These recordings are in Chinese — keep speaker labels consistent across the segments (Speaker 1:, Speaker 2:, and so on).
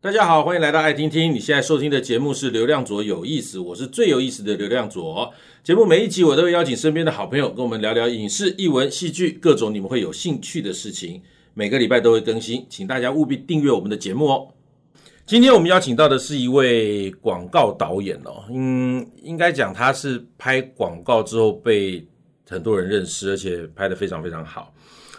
Speaker 1: 大家好，欢迎来到爱听听。你现在收听的节目是《流量左有意思》，我是最有意思的流量左。节目每一集我都会邀请身边的好朋友跟我们聊聊影视、艺文、戏剧，各种你们会有兴趣的事情。每个礼拜都会更新，请大家务必订阅我们的节目哦。今天我们邀请到的是一位广告导演哦，嗯，应该讲他是拍广告之后被很多人认识，而且拍得非常非常好，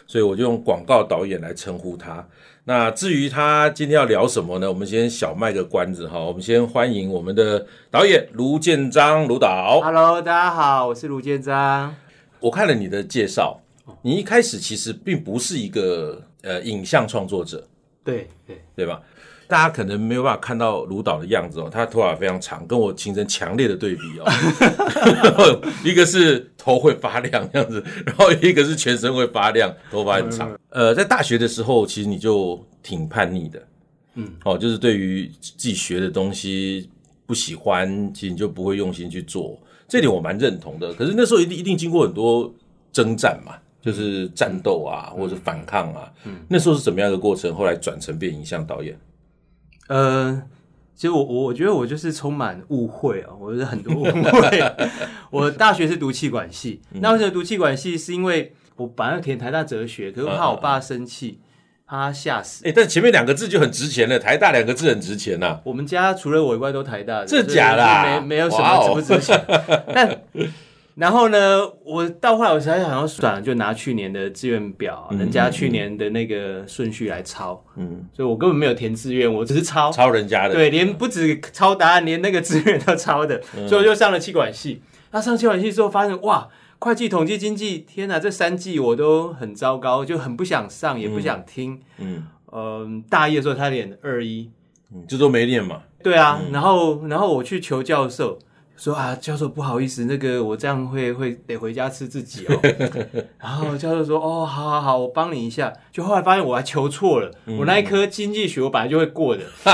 Speaker 1: 所以我就用广告导演来称呼他。那至于他今天要聊什么呢？我们先小卖个关子哈。我们先欢迎我们的导演卢建章卢导。
Speaker 2: Hello，大家好，我是卢建章。
Speaker 1: 我看了你的介绍，你一开始其实并不是一个呃影像创作者，
Speaker 2: 对对
Speaker 1: 对吧？大家可能没有办法看到卢导的样子哦，他头发非常长，跟我形成强烈的对比哦。一个是头会发亮这样子，然后一个是全身会发亮，头发很长。呃，在大学的时候，其实你就挺叛逆的，嗯，哦，就是对于自己学的东西不喜欢，其实你就不会用心去做。这点我蛮认同的。可是那时候一定一定经过很多征战嘛，就是战斗啊，或者反抗啊。嗯，那时候是怎么样的过程？后来转成变影像导演。
Speaker 2: 呃，其实我我我觉得我就是充满误会啊，我觉得很多误会。我大学是读气管系，嗯、那为什么读气管系？是因为我本来要填台大哲学，可是我怕我爸生气，怕他吓死。
Speaker 1: 哎、欸，但前面两个字就很值钱了，台大两个字很值钱呐、啊。
Speaker 2: 我们家除了我以外都台大的，
Speaker 1: 这假的、啊，
Speaker 2: 没没有什么值不值钱。哦、但然后呢，我到后来我才想要算了，就拿去年的志愿表，嗯、人家去年的那个顺序来抄，嗯，所以我根本没有填志愿，我只是抄。
Speaker 1: 抄人家的，
Speaker 2: 对，连不止抄答案，连那个志愿都抄的，嗯、所以我就上了气管系。那上气管系之后，发现哇，会计、统计、经济，天哪，这三季我都很糟糕，就很不想上，也不想听，嗯，嗯、呃，大一的时候他连二一，
Speaker 1: 嗯，这都没练嘛，
Speaker 2: 对啊，嗯、然后然后我去求教授。说啊，教授不好意思，那个我这样会会得回家吃自己哦。然后教授说，哦，好好好，我帮你一下。就后来发现我还求错了，嗯、我那一科经济学我本来就会过的，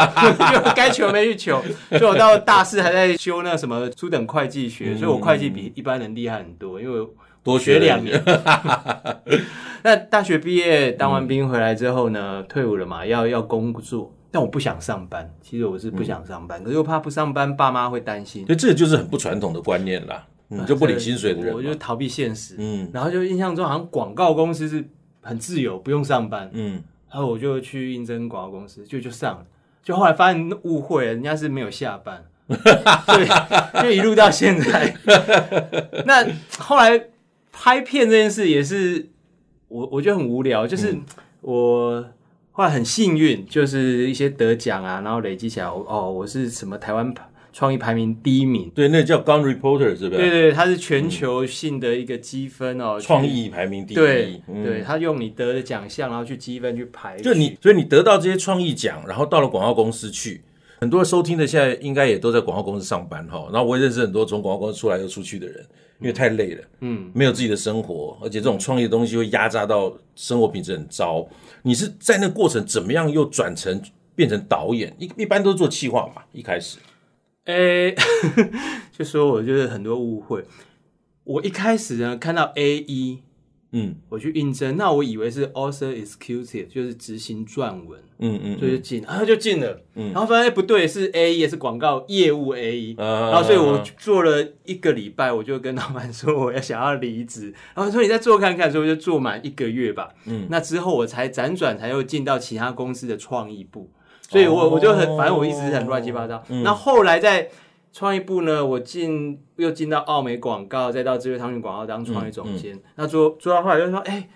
Speaker 2: 就该求没去求。所以我到大四还在修那什么初等会计学，嗯、所以我会计比一般人厉害很多，因为我多学两年。那大学毕业当完兵回来之后呢，嗯、退伍了嘛，要要工作。但我不想上班，其实我是不想上班，嗯、可是又怕不上班，爸妈会担心。
Speaker 1: 所以这个就是很不传统的观念啦，你、嗯、就不领薪水的人，
Speaker 2: 我就逃避现实。嗯，然后就印象中好像广告公司是很自由，不用上班。嗯，然后我就去应征广告公司，就就上了，就后来发现误会了，人家是没有下班，对，就一路到现在。那后来拍片这件事也是我我觉得很无聊，就是我。嗯后来很幸运，就是一些得奖啊，然后累积起来，哦，我是什么台湾创意排名第一名。
Speaker 1: 对，那叫 Gun Reporter 是不是？
Speaker 2: 对对，它是全球性的一个积分哦，
Speaker 1: 创意排名第一。
Speaker 2: 对，嗯、对，他用你得的奖项，然后去积分去排。
Speaker 1: 就你，所以你得到这些创意奖，然后到了广告公司去，很多收听的现在应该也都在广告公司上班哈。然后我也认识很多从广告公司出来又出去的人。因为太累了，嗯，没有自己的生活，而且这种创业的东西会压榨到生活品质很糟。你是在那过程怎么样又转成变成导演？一一般都是做企划嘛，一开始，
Speaker 2: 诶，就说我就是很多误会。我一开始呢看到 A 一。嗯，我去应征，那我以为是 author executive，就是执行撰文，嗯嗯，所以就进，然后就进了，嗯，然后发现不对，是 A E，，也是广告业务 A E，，然后所以我做了一个礼拜，我就跟老板说我要想要离职，然后说你再做看看，所以我就做满一个月吧，嗯，那之后我才辗转才又进到其他公司的创意部，所以我我就很，反正我一直很乱七八糟，那后来在。创意部呢，我进又进到奥美广告，再到智慧汤圆广告当创意总监。嗯嗯、那做做到后来就说，哎、欸，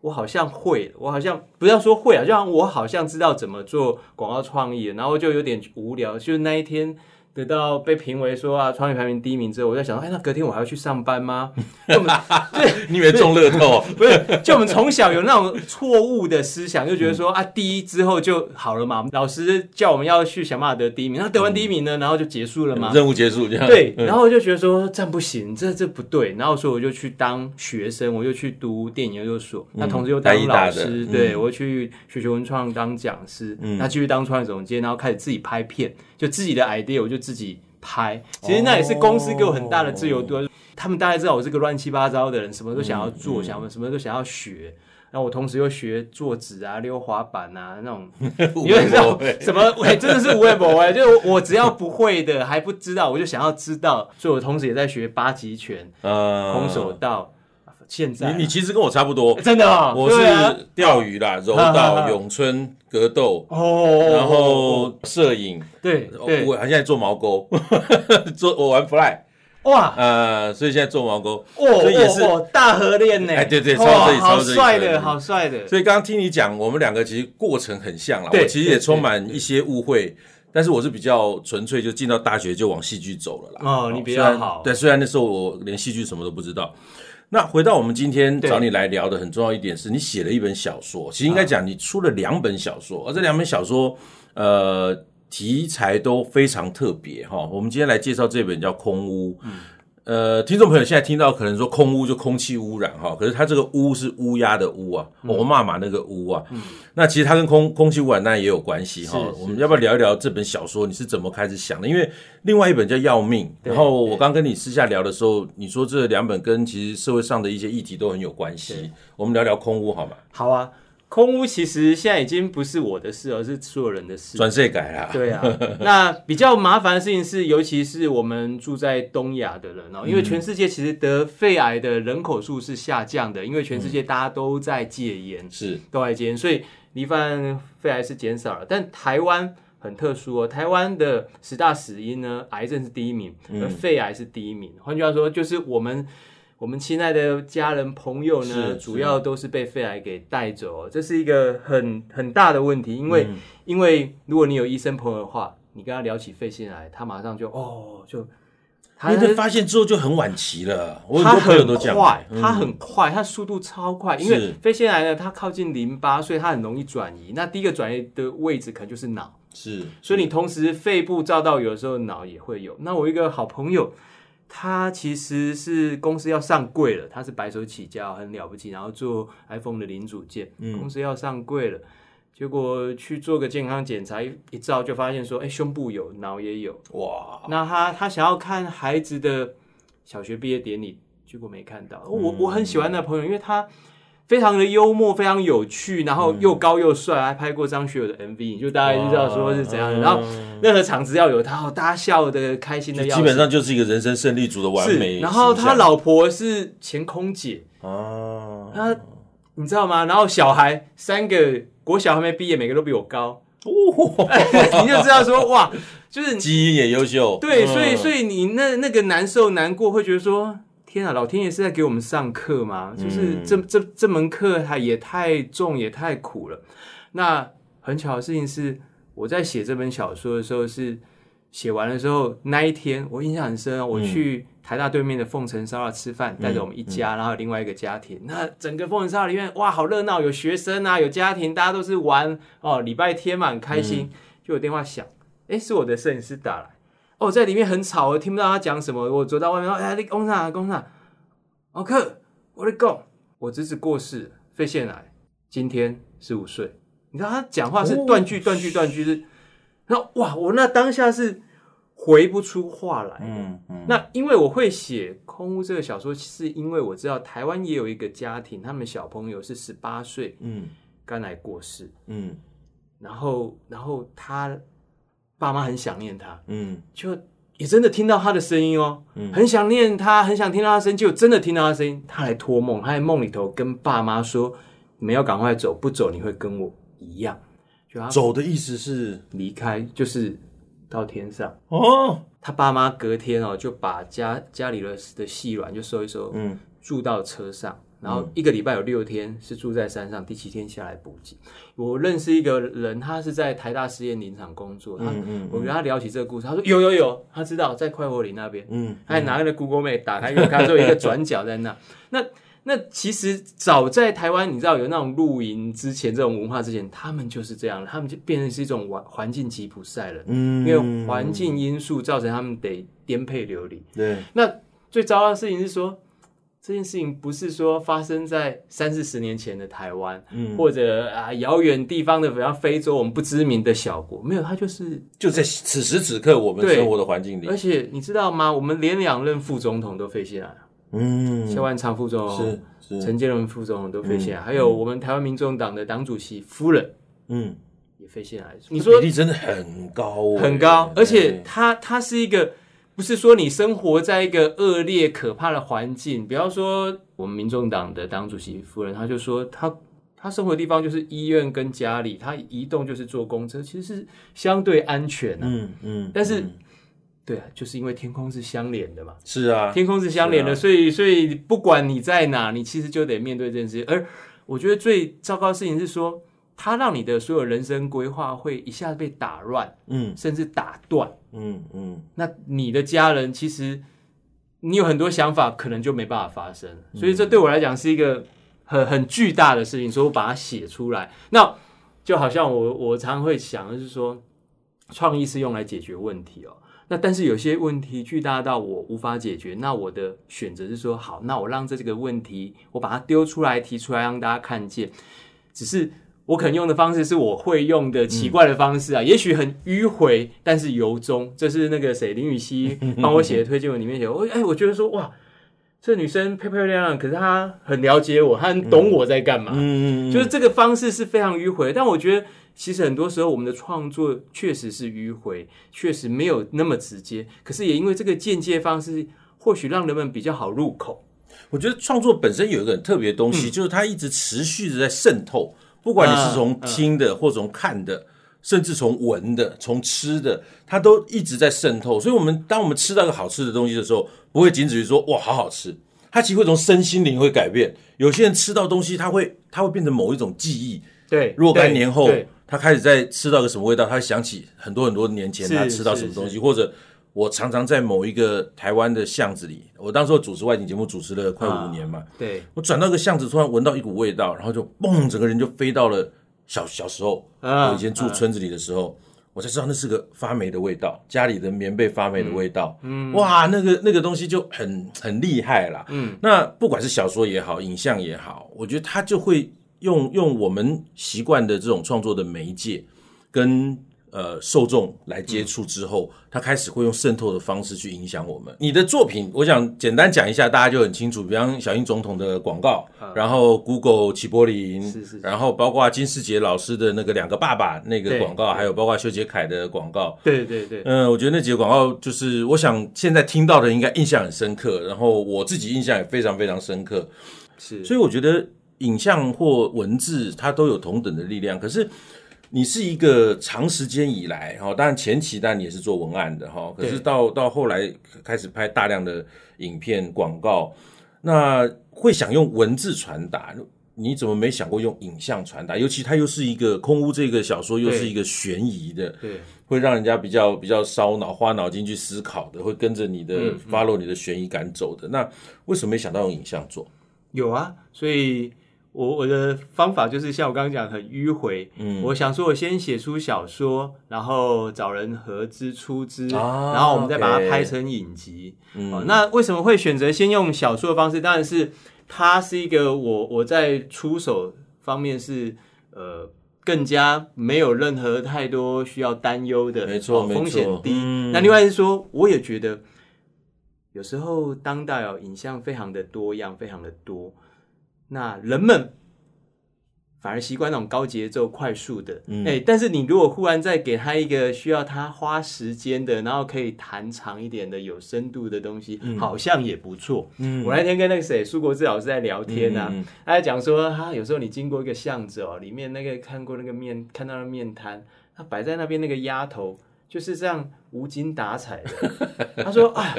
Speaker 2: 我好像会，我好像不要说会啊，就像我好像知道怎么做广告创意，然后就有点无聊。就是那一天。得到被评为说啊，创意排名第一名之后，我在想说，哎，那隔天我还要去上班吗？就我们 对，
Speaker 1: 你以为中乐透？
Speaker 2: 不是，就我们从小有那种错误的思想，就觉得说啊，第一之后就好了嘛。老师叫我们要去想办法得第一名，那得完第一名呢，然后就结束了嘛，
Speaker 1: 任务结束这样。
Speaker 2: 对，然后我就觉得说这样不行，这这不对，然后所以我就去当学生，我就去读电影研究所，那同时又当老师，对，我去学学文创当讲师，那继续当创意总监，然后开始自己拍片。就自己的 idea，我就自己拍。其实那也是公司给我很大的自由度。Oh. 他们大概知道我是个乱七八糟的人，什么都想要做，想什么都想要学。然后我同时又学坐纸啊、溜滑板啊那种，因为这种什么，喂，真的是无谓不为，就是我只要不会的还不知道，我就想要知道，所以我同时也在学八极拳、呃、空手道。现在
Speaker 1: 你你其实跟我差不多，
Speaker 2: 真的啊，
Speaker 1: 我是钓鱼啦、柔道、咏春、格斗，哦，然后摄影，
Speaker 2: 对对，
Speaker 1: 我还现在做毛钩，做我玩 fly。哇，呃，所以现在做毛钩，哦，所以也是
Speaker 2: 大合练呢。
Speaker 1: 哎，对对，超
Speaker 2: 这里，超帅的，好帅的。
Speaker 1: 所以刚刚听你讲，我们两个其实过程很像啦。我其实也充满一些误会，但是我是比较纯粹，就进到大学就往戏剧走了啦。
Speaker 2: 哦，你比较好。
Speaker 1: 对，虽然那时候我连戏剧什么都不知道。那回到我们今天找你来聊的很重要一点是，你写了一本小说，其实应该讲你出了两本小说，而这两本小说，呃。题材都非常特别哈，我们今天来介绍这本叫《空污》。嗯，呃，听众朋友现在听到可能说“空污”就空气污染哈，可是它这个“污”是乌鸦的“乌”啊，我骂骂那个“污”啊。嗯，那其实它跟空空气污染那也有关系哈。我们要不要聊一聊这本小说？你是怎么开始想的？因为另外一本叫《要命》，然后我刚跟你私下聊的时候，你说这两本跟其实社会上的一些议题都很有关系。我们聊聊《空污》好吗？
Speaker 2: 好啊。空屋其实现在已经不是我的事，而是所有人的事。
Speaker 1: 转税改了。
Speaker 2: 对啊，那比较麻烦的事情是，尤其是我们住在东亚的人哦，因为全世界其实得肺癌的人口数是下降的，因为全世界大家都在戒烟，是都在戒烟，所以罹患肺癌是减少了。但台湾很特殊哦，台湾的十大死因呢，癌症是第一名，而肺癌是第一名。换句话说，就是我们。我们亲爱的家人朋友呢，主要都是被肺癌给带走，这是一个很很大的问题。因为，嗯、因为如果你有医生朋友的话，你跟他聊起肺腺癌，他马上就哦，就他
Speaker 1: 发现之后就很晚期了。我很多朋友都讲，
Speaker 2: 快，他很快，他速度超快。因为肺腺癌呢，它靠近淋巴，所以它很容易转移。那第一个转移的位置可能就是脑，是。所以你同时肺部照到，有的时候脑也会有。那我一个好朋友。他其实是公司要上柜了，他是白手起家，很了不起，然后做 iPhone 的零组件，嗯、公司要上柜了，结果去做个健康检查，一一照就发现说，哎，胸部有，脑也有，哇！那他他想要看孩子的小学毕业典礼，结果没看到。嗯、我我很喜欢那朋友，因为他。非常的幽默，非常有趣，然后又高又帅，还拍过张学友的 MV，就大概就知道说是怎样的。然后任何场子要有他，大家笑的开心的要，
Speaker 1: 基本上就是一个人生胜利组的完美。
Speaker 2: 然后他老婆是前空姐哦，他你知道吗？然后小孩三个国小还没毕业，每个都比我高哦，你就知道说哇，就是
Speaker 1: 基因也优秀。
Speaker 2: 对，所以所以你那那个难受难过，会觉得说。天啊，老天爷是在给我们上课吗？就是这这这门课它也太重也太苦了。那很巧的事情是，我在写这本小说的时候，是写完的时候那一天，我印象很深。我去台大对面的凤城烧腊吃饭，带着我们一家，然后另外一个家庭。那整个凤城烧腊里面，哇，好热闹，有学生啊，有家庭，大家都是玩哦。礼拜天嘛，很开心。就有电话响，诶，是我的摄影师打来。哦，在里面很吵，我听不到他讲什么。我走到外面说：“哎，你讲啥？讲啥？”奥克，我跟你讲，我侄子过世，肺腺癌，今天十五岁。你知道他讲话是断句、断句、断句，是。然后哇，我那当下是回不出话来。嗯嗯。那因为我会写《空屋》这个小说，是因为我知道台湾也有一个家庭，他们小朋友是十八岁，嗯，肝癌过世，嗯，然后，然后他。爸妈很想念他，嗯，就也真的听到他的声音哦，嗯，很想念他，很想听到他声音，就真的听到他声音。他来托梦，他在梦里头跟爸妈说：“你们要赶快走，不走你会跟我一样。”就他
Speaker 1: 走的意思是
Speaker 2: 离开，就是到天上哦。他爸妈隔天哦，就把家家里的的细软就收一收，嗯，住到车上。然后一个礼拜有六天是住在山上，第七天下来补给。我认识一个人，他是在台大实验林场工作。他，嗯嗯、我跟他聊起这个故事，他说有有有，他知道在快活林那边。嗯，他还拿那个 Google Map 打开，因为他说有一个转角在那。那 那其实早在台湾，你知道有那种露营之前这种文化之前，他们就是这样，他们就变成是一种环环境吉普赛人。嗯，因为环境因素造成他们得颠沛流离。对，那最糟糕的事情是说。这件事情不是说发生在三四十年前的台湾，嗯，或者啊遥远地方的，比方非洲，我们不知名的小国，没有，它就是
Speaker 1: 就在此时此刻我们生活的环境里。
Speaker 2: 而且你知道吗？我们连两任副总统都肺腺癌，嗯，萧万长副总统是陈建仁副总统都飞线海，还有我们台湾民众党的党主席夫人，嗯，也飞线海。
Speaker 1: 你说比例真的很高，
Speaker 2: 很高，而且他他是一个。不是说你生活在一个恶劣可怕的环境，比方说我们民众党的党主席夫人，她就说她他生活的地方就是医院跟家里，他移动就是坐公车，其实是相对安全的。嗯嗯。但是，嗯、对啊，就是因为天空是相连的嘛。
Speaker 1: 是啊，
Speaker 2: 天空是相连的，啊、所以所以不管你在哪，你其实就得面对这件事情。而我觉得最糟糕的事情是说，他让你的所有人生规划会一下子被打乱，嗯，甚至打断。嗯嗯，那你的家人其实你有很多想法，可能就没办法发生，所以这对我来讲是一个很很巨大的事情，所以我把它写出来。那就好像我我常常会想的是说，创意是用来解决问题哦。那但是有些问题巨大到我无法解决，那我的选择是说，好，那我让这这个问题我把它丢出来提出来让大家看见，只是。我可能用的方式是我会用的奇怪的方式啊，嗯、也许很迂回，但是由衷。这是那个谁林雨熙 帮我写的推荐文里面写，我哎，我觉得说哇，这女生漂漂亮亮，可是她很了解我，她很懂我在干嘛。嗯，就是这个方式是非常迂回，但我觉得其实很多时候我们的创作确实是迂回，确实没有那么直接。可是也因为这个间接方式，或许让人们比较好入口。
Speaker 1: 我觉得创作本身有一个很特别的东西，嗯、就是它一直持续的在渗透。不管你是从听的，或从看的，甚至从闻的，从吃的，它都一直在渗透。所以，我们当我们吃到一个好吃的东西的时候，不会仅止于说“哇，好好吃”，它其实会从身心灵会改变。有些人吃到东西，他会他会变成某一种记忆。
Speaker 2: 对，
Speaker 1: 若干年后，他开始在吃到个什么味道，他会想起很多很多年前他吃到什么东西，或者。我常常在某一个台湾的巷子里，我当时主持外景节目，主持了快五年嘛。啊、
Speaker 2: 对，
Speaker 1: 我转到一个巷子，突然闻到一股味道，然后就嘣，整个人就飞到了小小时候。啊、我以前住村子里的时候，啊、我才知道那是个发霉的味道，家里的棉被发霉的味道。嗯，哇，那个那个东西就很很厉害啦。嗯，那不管是小说也好，影像也好，我觉得它就会用用我们习惯的这种创作的媒介跟。呃，受众来接触之后，嗯、他开始会用渗透的方式去影响我们。你的作品，我想简单讲一下，大家就很清楚。比方小英总统的广告，嗯、然后 Google 齐柏林，是是是，然后包括金世杰老师的那个两个爸爸那个广告，还有包括修杰楷的广告。
Speaker 2: 对对对。
Speaker 1: 嗯、呃，我觉得那几个广告，就是我想现在听到的应该印象很深刻，然后我自己印象也非常非常深刻。是，所以我觉得影像或文字它都有同等的力量，可是。你是一个长时间以来哈，当然前期当然你也是做文案的哈，可是到到后来开始拍大量的影片广告，那会想用文字传达，你怎么没想过用影像传达？尤其它又是一个空屋这个小说，又是一个悬疑的，对，会让人家比较比较烧脑、花脑筋去思考的，会跟着你的 follow 你的悬疑感走的。那为什么没想到用影像做？
Speaker 2: 有啊，所以。我我的方法就是像我刚刚讲很迂回，嗯，我想说我先写出小说，然后找人合资出资，啊、然后我们再把它拍成影集。嗯、哦，那为什么会选择先用小说的方式？当然是它是一个我我在出手方面是呃更加没有任何太多需要担忧的，
Speaker 1: 没错，哦、风
Speaker 2: 险低。嗯、那另外是说，我也觉得有时候当代哦影像非常的多样，非常的多。那人们反而习惯那种高节奏、快速的，嗯，哎，但是你如果忽然再给他一个需要他花时间的，然后可以弹长一点的、有深度的东西，嗯、好像也不错。嗯，我那天跟那个谁苏国志老师在聊天啊，嗯、他在讲说，他有时候你经过一个巷子哦，里面那个看过那个面，看到那面摊，他摆在那边那个鸭头。就是这样无精打采的。他说：“啊，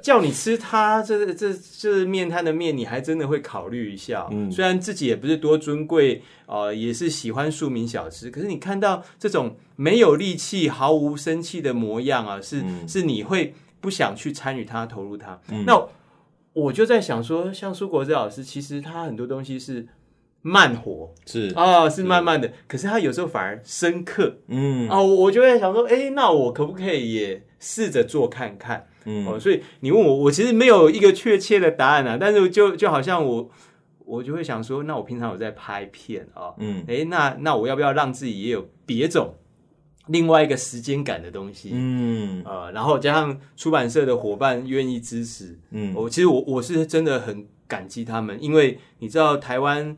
Speaker 2: 叫你吃他这这这面摊的面，你还真的会考虑一下。嗯，虽然自己也不是多尊贵，呃，也是喜欢庶民小吃，可是你看到这种没有力气、毫无生气的模样啊，是、嗯、是你会不想去参与他、投入他。嗯、那我就在想说，像苏国志老师，其实他很多东西是。”慢活
Speaker 1: 是。
Speaker 2: 啊、哦，是慢慢的，是可是他有时候反而深刻，嗯。啊、哦，我就会想说，哎，那我可不可以也试着做看看？嗯，哦，所以你问我，我其实没有一个确切的答案啊，但是就就好像我，我就会想说，那我平常有在拍片啊，哦、嗯，哎，那那我要不要让自己也有别种另外一个时间感的东西，嗯，呃，然后加上出版社的伙伴愿意支持，嗯，我其实我我是真的很感激他们，因为你知道台湾，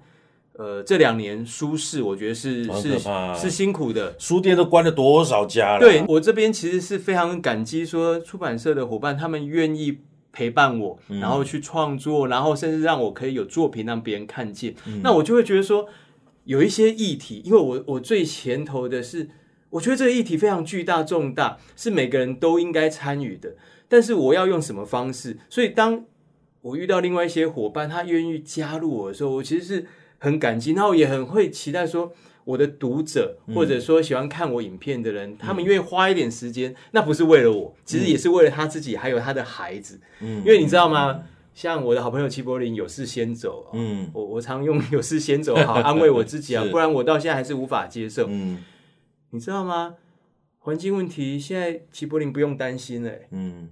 Speaker 2: 呃，这两年书市我觉得是是是辛苦的，
Speaker 1: 书店都关了多少家了？
Speaker 2: 对，我这边其实是非常感激，说出版社的伙伴他们愿意陪伴我，然后去创作，然后甚至让我可以有作品让别人看见，嗯，那我就会觉得说有一些议题，因为我我最前头的是。我觉得这个议题非常巨大重大，是每个人都应该参与的。但是我要用什么方式？所以当我遇到另外一些伙伴，他愿意加入我的时候，我其实是很感激，然后也很会期待说，我的读者或者说喜欢看我影片的人，嗯、他们愿意花一点时间，那不是为了我，其实也是为了他自己，还有他的孩子。嗯，因为你知道吗？像我的好朋友齐柏林，有事先走。嗯，我我常用有事先走，好安慰我自己啊，不然我到现在还是无法接受。嗯。你知道吗？环境问题现在齐柏林不用担心了。嗯，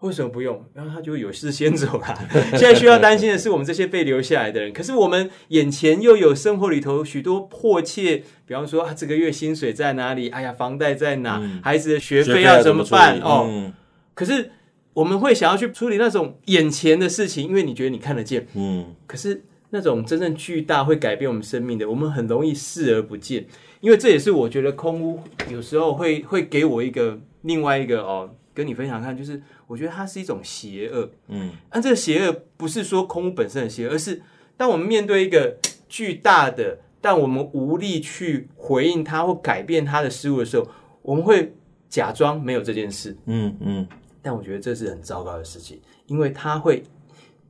Speaker 2: 为什么不用？然后他就有事先走了。现在需要担心的是我们这些被留下来的人。可是我们眼前又有生活里头许多迫切，比方说啊，这个月薪水在哪里？哎呀，房贷在哪？嗯、孩子的学费要怎么办？么哦，嗯、可是我们会想要去处理那种眼前的事情，因为你觉得你看得见。嗯，可是那种真正巨大会改变我们生命的，我们很容易视而不见。因为这也是我觉得空屋有时候会会给我一个另外一个哦，跟你分享看，就是我觉得它是一种邪恶，嗯，但这个邪恶不是说空无本身的邪恶，而是当我们面对一个 巨大的，但我们无力去回应它或改变它的事物的时候，我们会假装没有这件事，嗯嗯，但我觉得这是很糟糕的事情，因为它会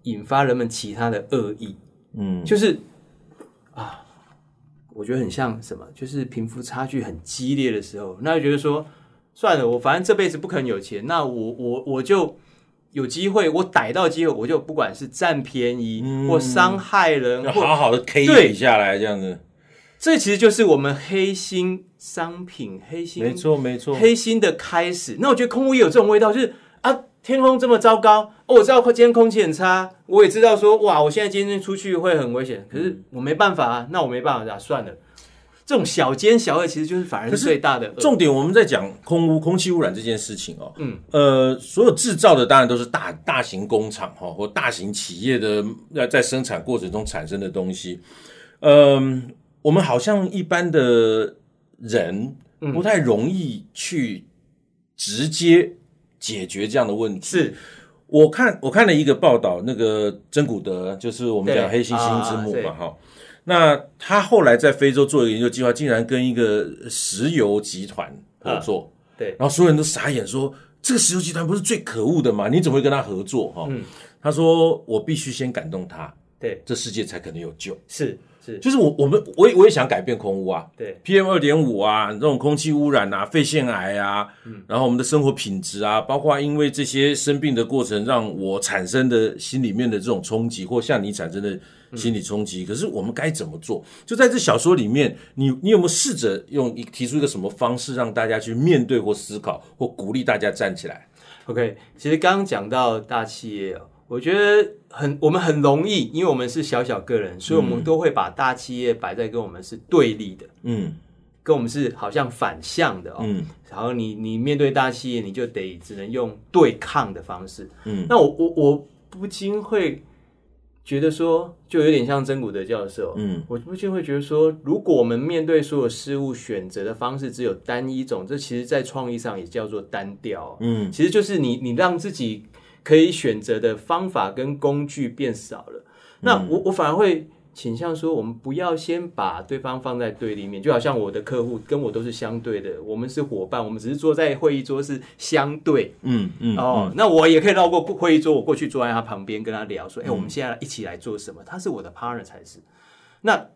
Speaker 2: 引发人们其他的恶意，嗯，就是啊。我觉得很像什么，就是贫富差距很激烈的时候，那就觉得说算了，我反正这辈子不可能有钱，那我我我就有机会，我逮到机会，我就不管是占便宜、嗯、或伤害人，
Speaker 1: 要好好的 K 下来这样子。
Speaker 2: 这其实就是我们黑心商品、黑心
Speaker 1: 没错没错
Speaker 2: 黑心的开始。那我觉得空屋也有这种味道，就是啊，天空这么糟糕，哦，我知道今天空气很差，我也知道说哇，我现在今天出去会很危险，可是我没办法啊，那我没办法啊，算了。这种小奸小恶其实就是反而是最大的。
Speaker 1: 重点我们在讲空污、空气污染这件事情哦。嗯。呃，所有制造的当然都是大大型工厂哈，或大型企业的要在生产过程中产生的东西。嗯、呃，我们好像一般的人不太容易去直接解决这样的问题。
Speaker 2: 是，
Speaker 1: 我看我看了一个报道，那个珍古德就是我们讲黑猩猩之母嘛哈。那他后来在非洲做一个研究计划，竟然跟一个石油集团合作，
Speaker 2: 对，
Speaker 1: 然后所有人都傻眼说，这个石油集团不是最可恶的吗？你怎么会跟他合作？哈、他说我必须先感动他，
Speaker 2: 对，
Speaker 1: 这世界才可能有救。
Speaker 2: 是。是
Speaker 1: 就是我我们我也我也想改变空污啊，
Speaker 2: 对
Speaker 1: ，PM 二点五啊，这种空气污染啊，肺腺癌啊，嗯，然后我们的生活品质啊，包括因为这些生病的过程让我产生的心里面的这种冲击，或像你产生的心理冲击，嗯、可是我们该怎么做？就在这小说里面，你你有没有试着用提出一个什么方式让大家去面对或思考，或鼓励大家站起来
Speaker 2: ？OK，其实刚刚讲到大企业哦。我觉得很，我们很容易，因为我们是小小个人，所以我们都会把大企业摆在跟我们是对立的，嗯，跟我们是好像反向的哦，嗯，然后你你面对大企业，你就得只能用对抗的方式，嗯，那我我我不禁会觉得说，就有点像真古德教授，嗯，我不禁会觉得说，如果我们面对所有事物选择的方式只有单一种，这其实在创意上也叫做单调，嗯，其实就是你你让自己。可以选择的方法跟工具变少了，那我我反而会倾向说，我们不要先把对方放在对立面，就好像我的客户跟我都是相对的，我们是伙伴，我们只是坐在会议桌是相对，嗯嗯，哦，那我也可以绕过会议桌，我过去坐在他旁边跟他聊，说，哎，我们现在一起来做什么？他是我的 partner 才是。那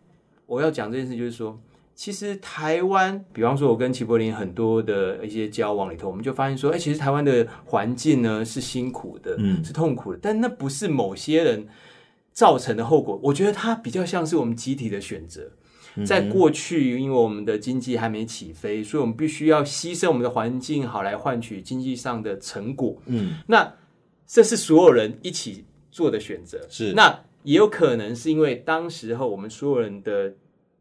Speaker 2: 我要讲这件事，就是说。其实台湾，比方说，我跟齐柏林很多的一些交往里头，我们就发现说，哎，其实台湾的环境呢是辛苦的，嗯，是痛苦的，但那不是某些人造成的后果。我觉得它比较像是我们集体的选择。在过去，因为我们的经济还没起飞，所以我们必须要牺牲我们的环境，好来换取经济上的成果。嗯，那这是所有人一起做的选择。
Speaker 1: 是，
Speaker 2: 那也有可能是因为当时候我们所有人的。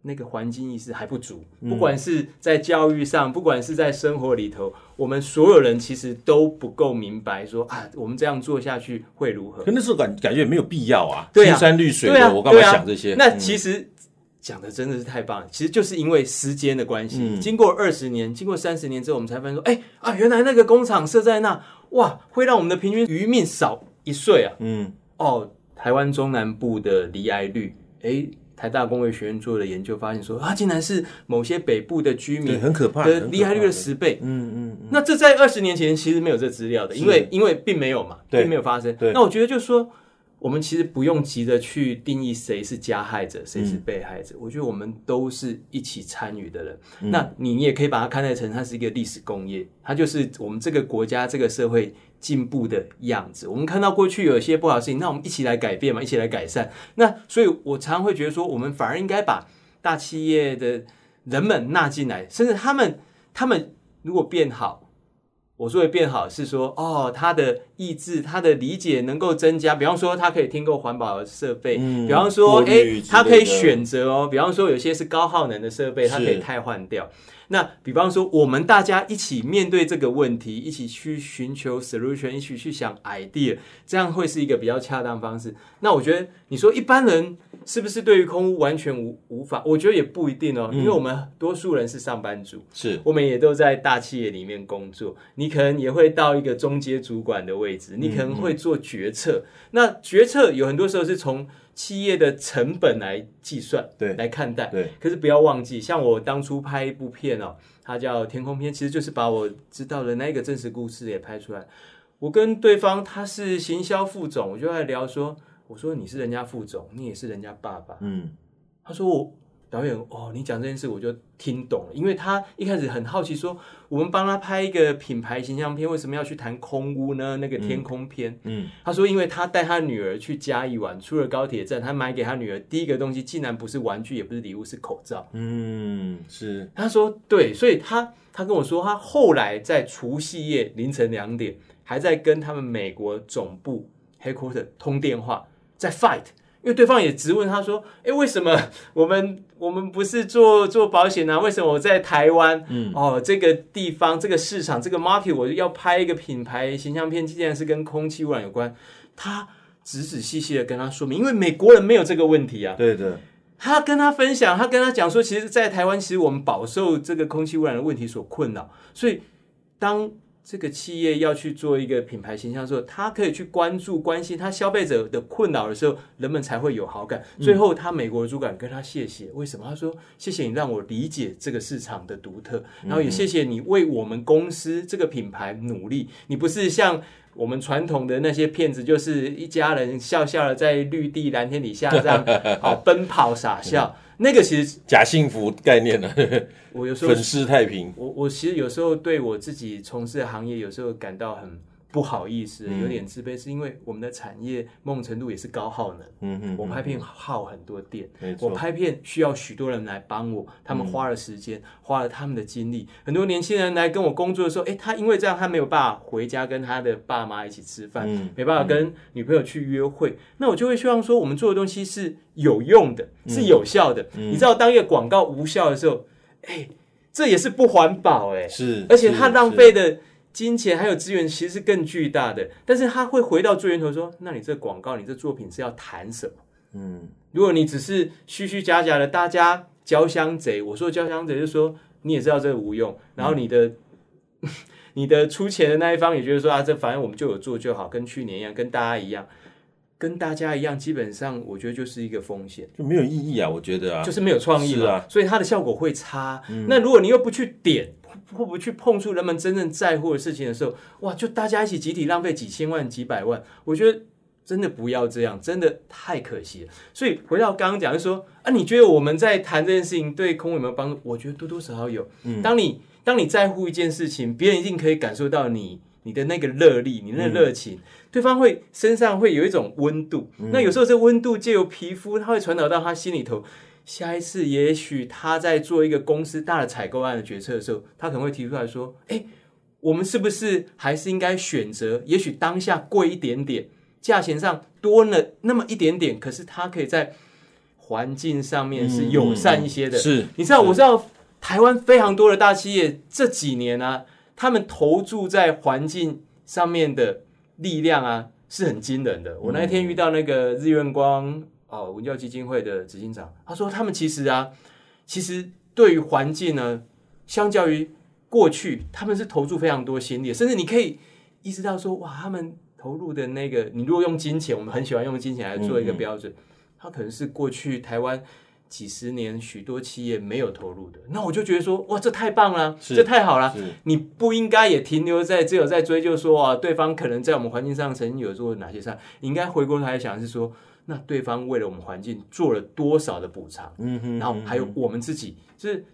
Speaker 2: 那个环境意识还不足，不管是在教育上，不管是在生活里头，我们所有人其实都不够明白说啊，我们这样做下去会如何？
Speaker 1: 可那时候感感觉也没有必要啊，青山绿水的，
Speaker 2: 啊，
Speaker 1: 我干嘛想这些？
Speaker 2: 那其实讲的真的是太棒了，其实就是因为时间的关系，嗯、经过二十年，经过三十年之后，我们才发现说，哎啊，原来那个工厂设在那，哇，会让我们的平均余命少一岁啊。嗯，哦，台湾中南部的离癌率，哎。台大工卫学院做的研究发现说，啊，竟然是某些北部的居民
Speaker 1: 很可怕
Speaker 2: 的罹癌率的十倍。嗯嗯，那这在二十年前其实没有这资料的，因为因为并没有嘛，并没有发生。那我觉得就是说，我们其实不用急着去定义谁是加害者，谁是被害者。我觉得我们都是一起参与的人。那你也可以把它看待成它是一个历史工业，它就是我们这个国家这个社会。进步的样子，我们看到过去有一些不好的事情，那我们一起来改变嘛，一起来改善。那所以，我常常会觉得说，我们反而应该把大企业的人们纳进来，甚至他们，他们如果变好，我说的变好是说，哦，他的意志、他的理解能够增加。比方说，他可以听够环保的设备，嗯、比方说，哎，他可以选择哦。比方说，有些是高耗能的设备，他可以汰换掉。那比方说，我们大家一起面对这个问题，一起去寻求 solution，一起去想 idea，这样会是一个比较恰当方式。那我觉得，你说一般人是不是对于空屋完全无无法？我觉得也不一定哦，因为我们多数人是上班族，是我们也都在大企业里面工作，你可能也会到一个中阶主管的位置，你可能会做决策。那决策有很多时候是从企业的成本来计算，对，来看待，对。可是不要忘记，像我当初拍一部片哦，它叫《天空篇》，其实就是把我知道的那个真实故事也拍出来。我跟对方他是行销副总，我就在聊说，我说你是人家副总，你也是人家爸爸，嗯。他说我。导演哦，你讲这件事我就听懂了，因为他一开始很好奇说，我们帮他拍一个品牌形象片，为什么要去谈空屋呢？那个天空片，嗯，嗯，他说，因为他带他女儿去嘉义玩，出了高铁站，他买给他女儿第一个东西，竟然不是玩具，也不是礼物，是口罩，
Speaker 1: 嗯，是。
Speaker 2: 他说对，所以他他跟我说，他后来在除夕夜凌晨两点，还在跟他们美国总部 headquarter 通电话，在 fight。因为对方也直问他说：“诶，为什么 我们我们不是做做保险呢？为什么我在台湾？嗯，哦，这个地方这个市场这个 market，我要拍一个品牌形象片，竟然是跟空气污染有关。”他仔仔细细的跟他说明，因为美国人没有这个问题啊。
Speaker 1: 对的，
Speaker 2: 他跟他分享，他跟他讲说，其实，在台湾，其实我们饱受这个空气污染的问题所困扰，所以当。这个企业要去做一个品牌形象的时候，他可以去关注、关心他消费者的困扰的时候，人们才会有好感。最后，他美国的主管跟他谢谢，为什么？他说：“谢谢你让我理解这个市场的独特，然后也谢谢你为我们公司这个品牌努力。你不是像我们传统的那些骗子，就是一家人笑笑的在绿地蓝天底下这样好 奔跑傻笑。”那个其实
Speaker 1: 假幸福概念呢，
Speaker 2: 我有时候
Speaker 1: 粉饰太平。
Speaker 2: 我我其实有时候对我自己从事的行业，有时候感到很。不好意思，有点自卑，是因为我们的产业某种程度也是高耗能。嗯嗯，我拍片耗很多电，我拍片需要许多人来帮我，他们花了时间，花了他们的精力。很多年轻人来跟我工作的时候，诶，他因为这样，他没有办法回家跟他的爸妈一起吃饭，没办法跟女朋友去约会。那我就会希望说，我们做的东西是有用的，是有效的。你知道，当一个广告无效的时候，哎，这也是不环保，诶，
Speaker 1: 是，
Speaker 2: 而且它浪费的。金钱还有资源其实是更巨大的，但是他会回到最源头说：“那你这广告，你这作品是要谈什么？”嗯，如果你只是虚虚假假的，大家交相贼。我说交相贼，就是说你也知道这个无用，然后你的、嗯、你的出钱的那一方也觉得说啊，这反正我们就有做就好，跟去年一样，跟大家一样，跟大家一样，基本上我觉得就是一个风险，
Speaker 1: 就没有意义啊。我觉得啊，
Speaker 2: 就是没有创意了，啊、所以它的效果会差。嗯、那如果你又不去点。会不会去碰触人们真正在乎的事情的时候，哇，就大家一起集体浪费几千万、几百万，我觉得真的不要这样，真的太可惜了。所以回到刚刚讲，就说啊，你觉得我们在谈这件事情对空有没有帮助？我觉得多多少少有。嗯，当你当你在乎一件事情，别人一定可以感受到你你的那个热力，你那个热情，嗯、对方会身上会有一种温度。嗯、那有时候这温度借由皮肤，它会传导到他心里头。下一次，也许他在做一个公司大的采购案的决策的时候，他可能会提出来说：“哎，我们是不是还是应该选择？也许当下贵一点点，价钱上多了那么一点点，可是他可以在环境上面是友善一些的。
Speaker 1: 嗯、是，
Speaker 2: 你知道，我知道台湾非常多的大企业这几年啊，他们投注在环境上面的力量啊是很惊人的。我那天遇到那个日月光哦文教基金会的执行长，他说他们其实啊，其实对于环境呢，相较于过去，他们是投注非常多心力，甚至你可以意识到说，哇，他们。投入的那个，你如果用金钱，我们很喜欢用金钱来做一个标准，嗯嗯，它可能是过去台湾几十年许多企业没有投入的。那我就觉得说，哇，这太棒了，这太好了。你不应该也停留在只有在追究说啊，对方可能在我们环境上曾经有做哪些事，你应该回过头来想是说，那对方为了我们环境做了多少的补偿？嗯哼，然后还有我们自己，就是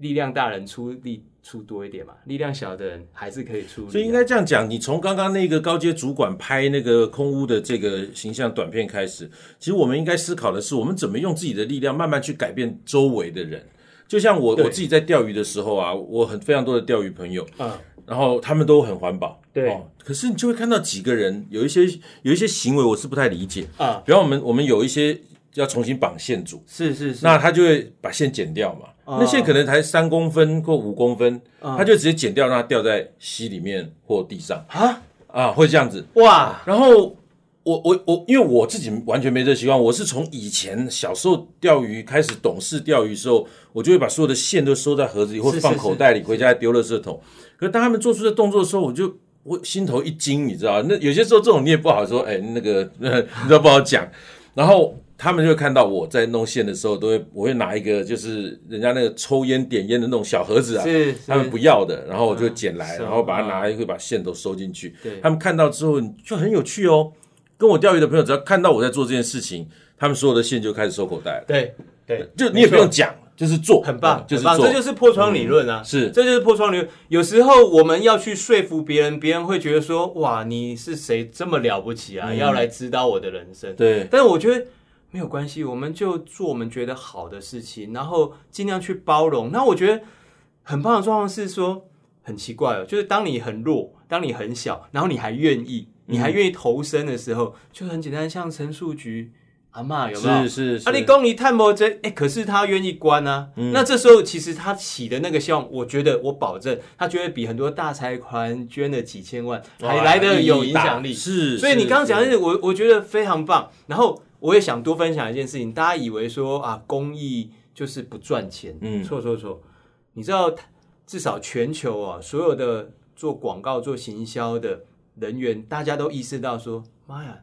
Speaker 2: 力量大人出力。出多一点嘛，力量小的人还是可以出。
Speaker 1: 所以应该这样讲，你从刚刚那个高阶主管拍那个空屋的这个形象短片开始，其实我们应该思考的是，我们怎么用自己的力量慢慢去改变周围的人。就像我我自己在钓鱼的时候啊，我很非常多的钓鱼朋友，嗯，然后他们都很环保，
Speaker 2: 对、哦。
Speaker 1: 可是你就会看到几个人有一些有一些行为，我是不太理解啊。比方我们我们有一些要重新绑线组，
Speaker 2: 是是是，
Speaker 1: 那他就会把线剪掉嘛。那线可能才三公分或五公分，他就直接剪掉，让它掉在溪里面或地上啊啊，会这样子哇。然后我我我，因为我自己完全没这习惯，我是从以前小时候钓鱼开始懂事钓鱼的时候，我就会把所有的线都收在盒子里或者放口袋里，回家丢垃圾桶。可是当他们做出这动作的时候，我就我心头一惊，你知道？那有些时候这种你也不好说，哎，那个你知道不好讲。然后。他们就会看到我在弄线的时候，都会我会拿一个就是人家那个抽烟点烟的那种小盒子啊，是他们不要的，然后我就捡来，然后把它拿来，会把线都收进去。他们看到之后就很有趣哦。跟我钓鱼的朋友，只要看到我在做这件事情，他们所有的线就开始收口袋了。
Speaker 2: 对对，
Speaker 1: 就你也不用讲，就是做，
Speaker 2: 很棒，
Speaker 1: 就是
Speaker 2: 做，这就是破窗理论啊。是，这就是破窗理论。有时候我们要去说服别人，别人会觉得说：“哇，你是谁这么了不起啊？要来指导我的人生？”对，但是我觉得。没有关系，我们就做我们觉得好的事情，然后尽量去包容。那我觉得很棒的状况是说，很奇怪哦，就是当你很弱，当你很小，然后你还愿意，你还愿意投身的时候，嗯、就很简单，像陈树菊阿嬷有没有？是是是。啊，你公你探摩针，哎，可是他愿意关啊。嗯、那这时候其实他起的那个效，我觉得我保证，他绝对比很多大财团捐了几千万还来的有影响力。是。所以你刚刚讲的，我我觉得非常棒。然后。我也想多分享一件事情，大家以为说啊，公益就是不赚钱，嗯，错错错。你知道，至少全球啊，所有的做广告、做行销的人员，大家都意识到说，妈呀，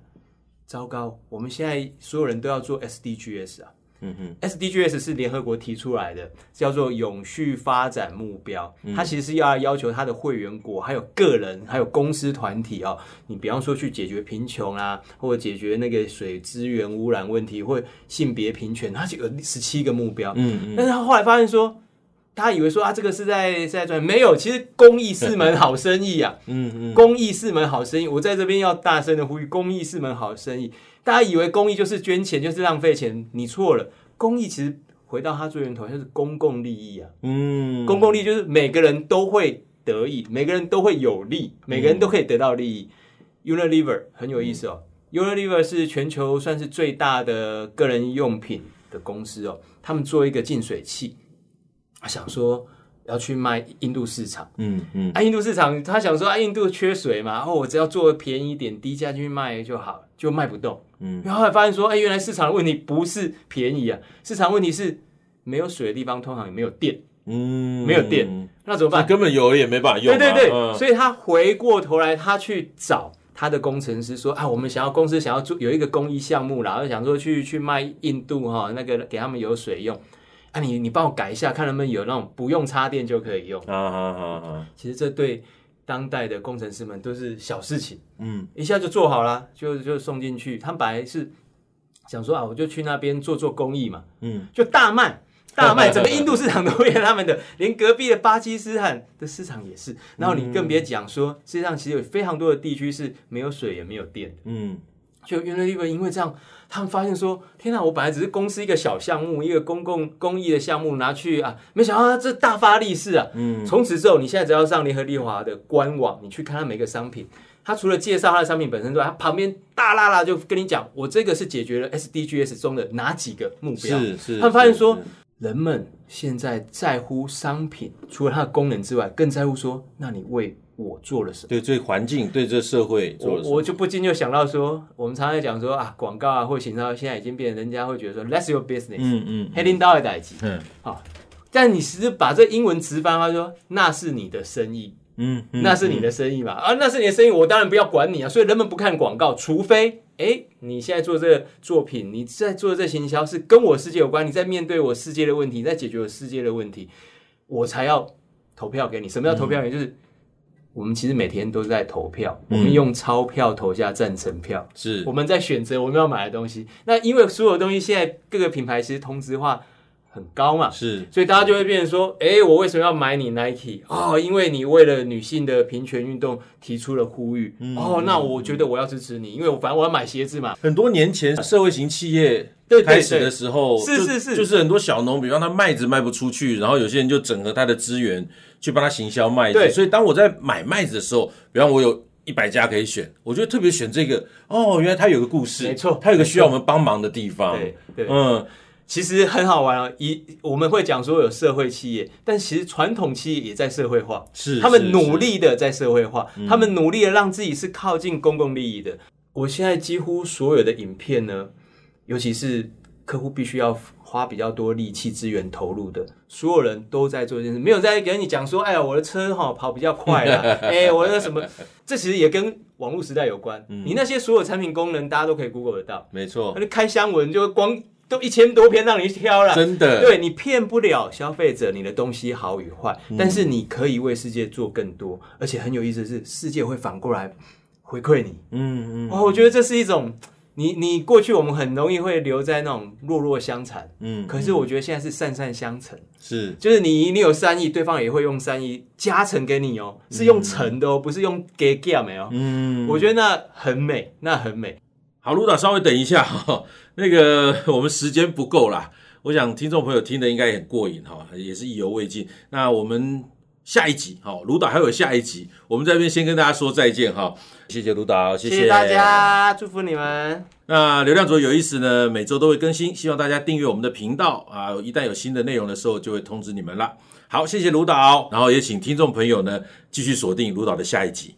Speaker 2: 糟糕，我们现在所有人都要做 SDGs 啊。嗯哼，SDGs 是联合国提出来的，叫做永续发展目标。它其实是要要求它的会员国、还有个人、还有公司团体哦，你比方说去解决贫穷啊，或者解决那个水资源污染问题，或性别平权，它有十七个目标。嗯嗯。但是他后来发现说，大家以为说啊，这个是在是在赚，没有，其实公益是门好生意啊。嗯嗯。公益是门好生意，我在这边要大声的呼吁，公益是门好生意。大家以为公益就是捐钱，就是浪费钱，你错了。公益其实回到它最源头，就是公共利益啊。嗯，公共利益就是每个人都会得益，每个人都会有利，每个人都可以得到利益。嗯、Unilever 很有意思哦。嗯、Unilever 是全球算是最大的个人用品的公司哦。他们做一个净水器，他想说要去卖印度市场。嗯嗯，啊，印度市场他想说啊，印度缺水嘛，然后我只要做便宜一点，低价去卖就好，就卖不动。嗯，然后还发现说，哎，原来市场的问题不是便宜啊，市场问题是没有水的地方通常也没有电，嗯，没有电，那怎么办？
Speaker 1: 根本有也没办法用啊。
Speaker 2: 对对对，嗯，所以他回过头来，他去找他的工程师说，啊，我们想要公司想要做有一个公益项目，然后想说去去卖印度哈，那个给他们有水用，啊，你你帮我改一下，看能不能有那种不用插电就可以用。啊好好好，其实这对。当代的工程师们都是小事情，嗯，一下就做好了，就就送进去。他们本来是想说啊，我就去那边做做公益嘛，嗯，就大卖大卖，整个印度市场都为他们的，连隔壁的巴基斯坦的市场也是。然后你更别讲说，世界上其实有非常多的地区是没有水也没有电的，嗯，就 Unilever 因为这样，他们发现说：天哪，我本来只是公司一个小项目，一个公共公益的项目拿去啊，没想到这大发利市啊！嗯，从此之后，你现在只要上联合利华的官网，你去看它每个商品，它除了介绍它的商品本身之外，它旁边大啦啦就跟你讲，我这个是解决了 SDGs 中的哪几个目标？
Speaker 1: 是是，
Speaker 2: 他们发现说。人们现在在乎商品，除了它的功能之外，更在乎说，那你为我做了什么？
Speaker 1: 对，对环境，对这社会做了什么？
Speaker 2: 我我就不禁就想到说，我们常常讲说啊，广告啊或行销，现在已经变成人家会觉得说，That's your business，嗯嗯，黑领导的代志，嗯，好，但你其实把这英文词翻，他说那是你的生意，嗯，那是你的生意嘛，啊，那是你的生意，我当然不要管你啊，所以人们不看广告，除非。哎，你现在做这个作品，你在做这行销是跟我世界有关，你在面对我世界的问题，在解决我世界的问题，我才要投票给你。什么叫投票给你？嗯、就是我们其实每天都在投票，嗯、我们用钞票投下赞成票，是我们在选择我们要买的东西。那因为所有东西现在各个品牌其实同质化。很高嘛，是，所以大家就会变成说，哎、欸，我为什么要买你 Nike？哦，因为你为了女性的平权运动提出了呼吁。嗯、哦，那我觉得我要支持你，因为我反正我要买鞋子嘛。
Speaker 1: 很多年前，社会型企业开始的时候，是是是，就是很多小农，比方他麦子卖不出去，然后有些人就整合他的资源去帮他行销麦子。对，所以当我在买麦子的时候，比方我有一百家可以选，我觉得特别选这个。哦，原来他有个故事，没错，他有个需要我们帮忙的地方。对对，嗯。
Speaker 2: 其实很好玩啊！一我们会讲说有社会企业，但其实传统企业也在社会化，是他们努力的在社会化，他们努力的让自己是靠近公共利益的。我现在几乎所有的影片呢，尤其是客户必须要花比较多力气资源投入的，所有人都在做这件事，没有在跟你讲说，哎呀，我的车哈跑比较快啦，哎，我的什么？这其实也跟网络时代有关。你那些所有产品功能，大家都可以 Google 得到，没错。那开箱文就光。都一千多篇让你挑了，真的，对，你骗不了消费者你的东西好与坏，嗯、但是你可以为世界做更多，而且很有意思的是，世界会反过来回馈你。嗯嗯，哦，我觉得这是一种，你你过去我们很容易会留在那种弱弱相残，嗯，可是我觉得现在是善善相成，是，就是你你有善意，对方也会用善意加成给你哦，是用成的哦，不是用给给没有，嗯，我觉得那很美，那很美。
Speaker 1: 好，卢导稍微等一下哈，那个我们时间不够啦，我想听众朋友听的应该也很过瘾哈，也是意犹未尽。那我们下一集哈，卢导还有下一集，我们在这边先跟大家说再见哈，谢谢卢导，
Speaker 2: 谢谢，大家，祝福你们。
Speaker 1: 那流量左有意思呢，每周都会更新，希望大家订阅我们的频道啊，一旦有新的内容的时候，就会通知你们啦。好，谢谢卢导，然后也请听众朋友呢继续锁定卢导的下一集。